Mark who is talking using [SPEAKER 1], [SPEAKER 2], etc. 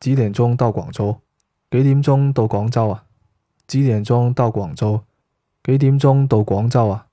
[SPEAKER 1] 几点钟到广州？几点钟到广州啊？几点钟到广州？几点钟到广州啊？